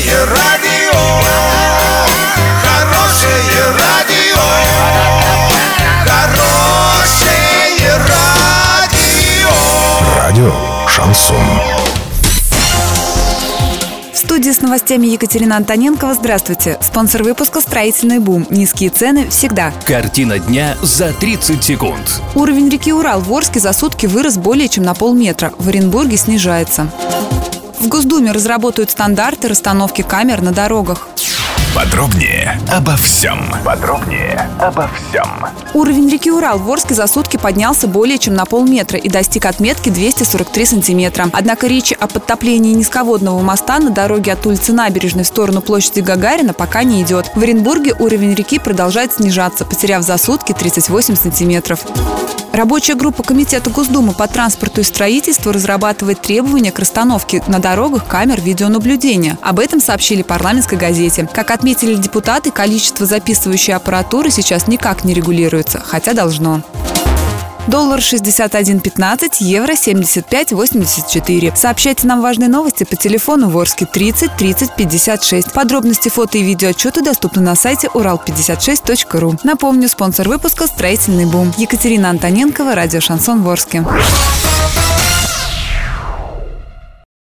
Хорошее радио, хорошее радио, хорошее радио. Радио «Шансон». В студии с новостями Екатерина Антоненкова. Здравствуйте. Спонсор выпуска «Строительный бум». Низкие цены всегда. Картина дня за 30 секунд. Уровень реки Урал в Орске за сутки вырос более чем на полметра. В Оренбурге снижается. В Госдуме разработают стандарты расстановки камер на дорогах. Подробнее обо всем. Подробнее обо всем. Уровень реки Урал в Орске за сутки поднялся более чем на полметра и достиг отметки 243 сантиметра. Однако речи о подтоплении низководного моста на дороге от улицы Набережной в сторону площади Гагарина пока не идет. В Оренбурге уровень реки продолжает снижаться, потеряв за сутки 38 сантиметров. Рабочая группа Комитета Госдумы по транспорту и строительству разрабатывает требования к расстановке на дорогах камер видеонаблюдения. Об этом сообщили парламентской газете. Как отметили депутаты, количество записывающей аппаратуры сейчас никак не регулируется, хотя должно. Доллар 61.15, евро 75.84. Сообщайте нам важные новости по телефону Ворске 30 30 56. Подробности фото и видеоотчеты доступны на сайте урал56.ру. Напомню, спонсор выпуска «Строительный бум». Екатерина Антоненкова, радио «Шансон Ворске».